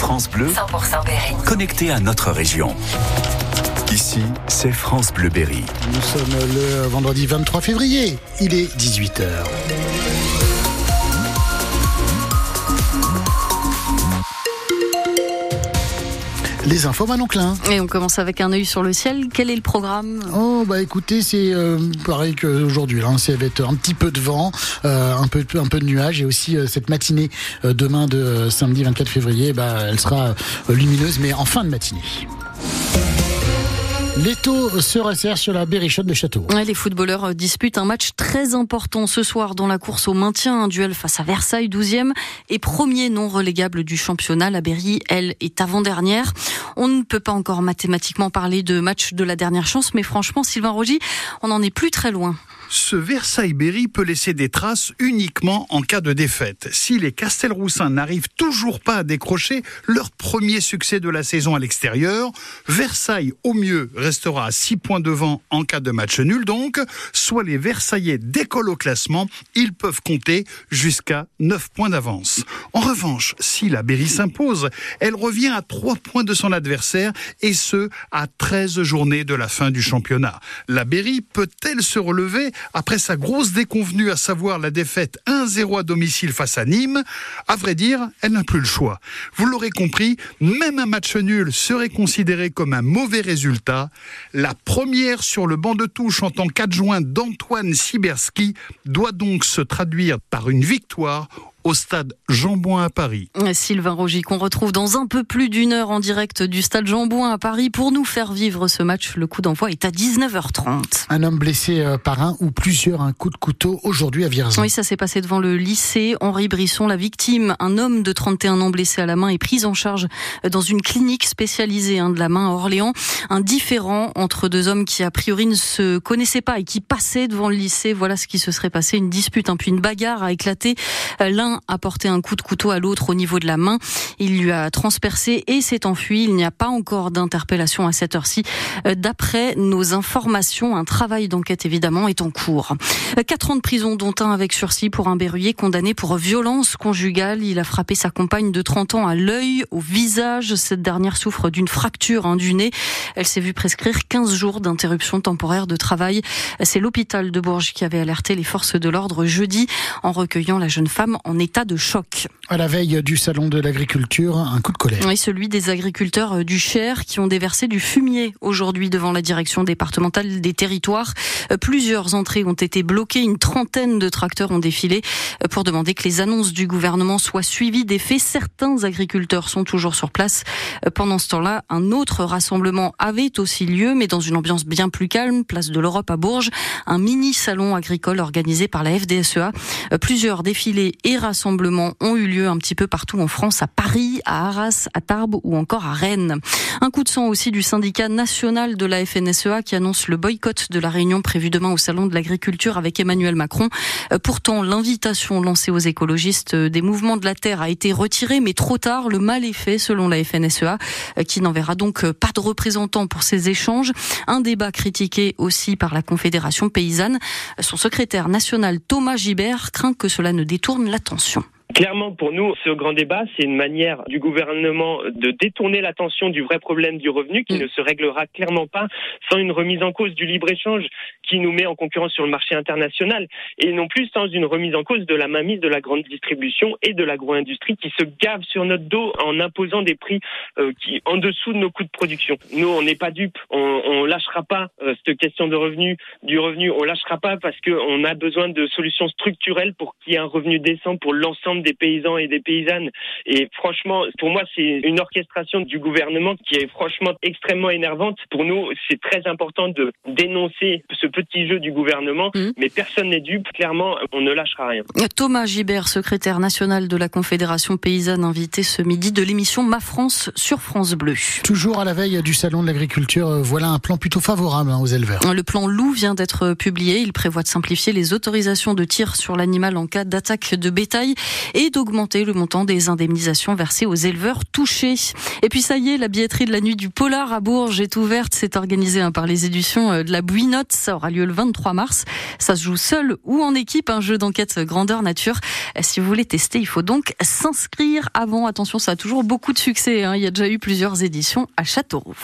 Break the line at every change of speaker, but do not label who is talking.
France Bleu, 100% Berry. Connecté à notre région. Ici, c'est France Bleu Berry.
Nous sommes le vendredi 23 février. Il est 18h. Les infos Manon Klein.
Et on commence avec un œil sur le ciel. Quel est le programme
Oh bah écoutez, c'est euh, pareil qu'aujourd'hui. Hein, c'est avec un petit peu de vent, euh, un peu un peu de nuages et aussi euh, cette matinée demain de samedi 24 février, bah elle sera lumineuse mais en fin de matinée. Les taux se resserrent sur la berrichonne de Château.
les footballeurs disputent un match très important ce soir dans la course au maintien. Un duel face à Versailles, 12e et premier non relégable du championnat. La Berry, elle, est avant-dernière. On ne peut pas encore mathématiquement parler de match de la dernière chance, mais franchement, Sylvain Rogy, on n'en est plus très loin
ce Versailles-Berry peut laisser des traces uniquement en cas de défaite. Si les Castelroussins n'arrivent toujours pas à décrocher leur premier succès de la saison à l'extérieur, Versailles au mieux restera à 6 points devant en cas de match nul donc, soit les Versaillais décollent au classement, ils peuvent compter jusqu'à 9 points d'avance. En revanche, si la Berry s'impose, elle revient à 3 points de son adversaire et ce à 13 journées de la fin du championnat. La Berry peut-elle se relever après sa grosse déconvenue, à savoir la défaite 1-0 à domicile face à Nîmes, à vrai dire, elle n'a plus le choix. Vous l'aurez compris, même un match nul serait considéré comme un mauvais résultat. La première sur le banc de touche en tant qu'adjoint d'Antoine Siberski doit donc se traduire par une victoire au stade Jean-Bouin à Paris.
Sylvain Rogy, qu'on retrouve dans un peu plus d'une heure en direct du stade Jean-Bouin à Paris pour nous faire vivre ce match. Le coup d'envoi est à 19h30.
Un homme blessé euh, par un ou plusieurs un coup de couteau aujourd'hui à Vierzon.
Oui, ça s'est passé devant le lycée Henri Brisson. La victime, un homme de 31 ans blessé à la main, est pris en charge dans une clinique spécialisée hein, de la main à Orléans. Un différent entre deux hommes qui a priori ne se connaissaient pas et qui passaient devant le lycée. Voilà ce qui se serait passé. Une dispute, hein, puis une bagarre a éclaté. L'un a porté un coup de couteau à l'autre au niveau de la main. Il lui a transpercé et s'est enfui. Il n'y a pas encore d'interpellation à cette heure-ci. Euh, d'après nos informations, un travail d'enquête évidemment est en cours. Euh, quatre ans de prison, dont un avec sursis pour un berruyer condamné pour violence conjugale. Il a frappé sa compagne de 30 ans à l'œil, au visage. Cette dernière souffre d'une fracture hein, du nez. Elle s'est vue prescrire 15 jours d'interruption temporaire de travail. C'est l'hôpital de Bourges qui avait alerté les forces de l'ordre jeudi en recueillant la jeune femme en état de choc.
À la veille du salon de l'agriculture, un coup de colère.
Oui, celui des agriculteurs euh, du Cher qui ont déversé du fumier aujourd'hui devant la direction départementale des territoires. Euh, plusieurs entrées ont été bloquées, une trentaine de tracteurs ont défilé euh, pour demander que les annonces du gouvernement soient suivies des faits. Certains agriculteurs sont toujours sur place. Pendant ce temps-là, un autre rassemblement avait aussi lieu, mais dans une ambiance bien plus calme, place de l'Europe à Bourges, un mini salon agricole organisé par la FDSEA. Plusieurs défilés et rassemblements ont eu lieu un petit peu partout en France, à Paris, à Arras, à Tarbes ou encore à Rennes. Un coup de sang aussi du syndicat national de la FNSEA qui annonce le boycott de la réunion prévue demain au salon de l'agriculture avec Emmanuel Macron. Euh, pourtant, l'invitation lancée aux écologistes des mouvements de la terre a été retirée, mais trop tard. Le mal est fait selon la FNSEA, euh, qui n'enverra donc pas de représentants pour ces échanges. Un débat critiqué aussi par la Confédération paysanne. Son secrétaire national Thomas Gibert craint que cela ne détourne l'attention attention.
Clairement, pour nous, ce grand débat, c'est une manière du gouvernement de détourner l'attention du vrai problème du revenu qui mm. ne se réglera clairement pas sans une remise en cause du libre-échange qui nous met en concurrence sur le marché international et non plus sans une remise en cause de la mainmise de la grande distribution et de l'agro-industrie qui se gave sur notre dos en imposant des prix euh, qui en dessous de nos coûts de production. Nous, on n'est pas dupes, on, on lâchera pas euh, cette question de revenu, du revenu, on lâchera pas parce qu'on a besoin de solutions structurelles pour qu'il y ait un revenu décent pour l'ensemble des paysans et des paysannes. Et franchement, pour moi, c'est une orchestration du gouvernement qui est franchement extrêmement énervante. Pour nous, c'est très important de dénoncer ce petit jeu du gouvernement, mmh. mais personne n'est dupe. Clairement, on ne lâchera rien.
Thomas Gibert, secrétaire national de la Confédération paysanne, invité ce midi de l'émission Ma France sur France Bleu.
Toujours à la veille du salon de l'agriculture, euh, voilà un plan plutôt favorable hein, aux éleveurs.
Le plan loup vient d'être publié. Il prévoit de simplifier les autorisations de tir sur l'animal en cas d'attaque de bétail et d'augmenter le montant des indemnisations versées aux éleveurs touchés. Et puis ça y est, la billetterie de la nuit du Polar à Bourges est ouverte. C'est organisé hein, par les éditions euh, de la Bouinotte. Ça aura lieu le 23 mars. Ça se joue seul ou en équipe, un jeu d'enquête grandeur nature. Si vous voulez tester, il faut donc s'inscrire avant. Attention, ça a toujours beaucoup de succès. Hein. Il y a déjà eu plusieurs éditions à Châteauroux.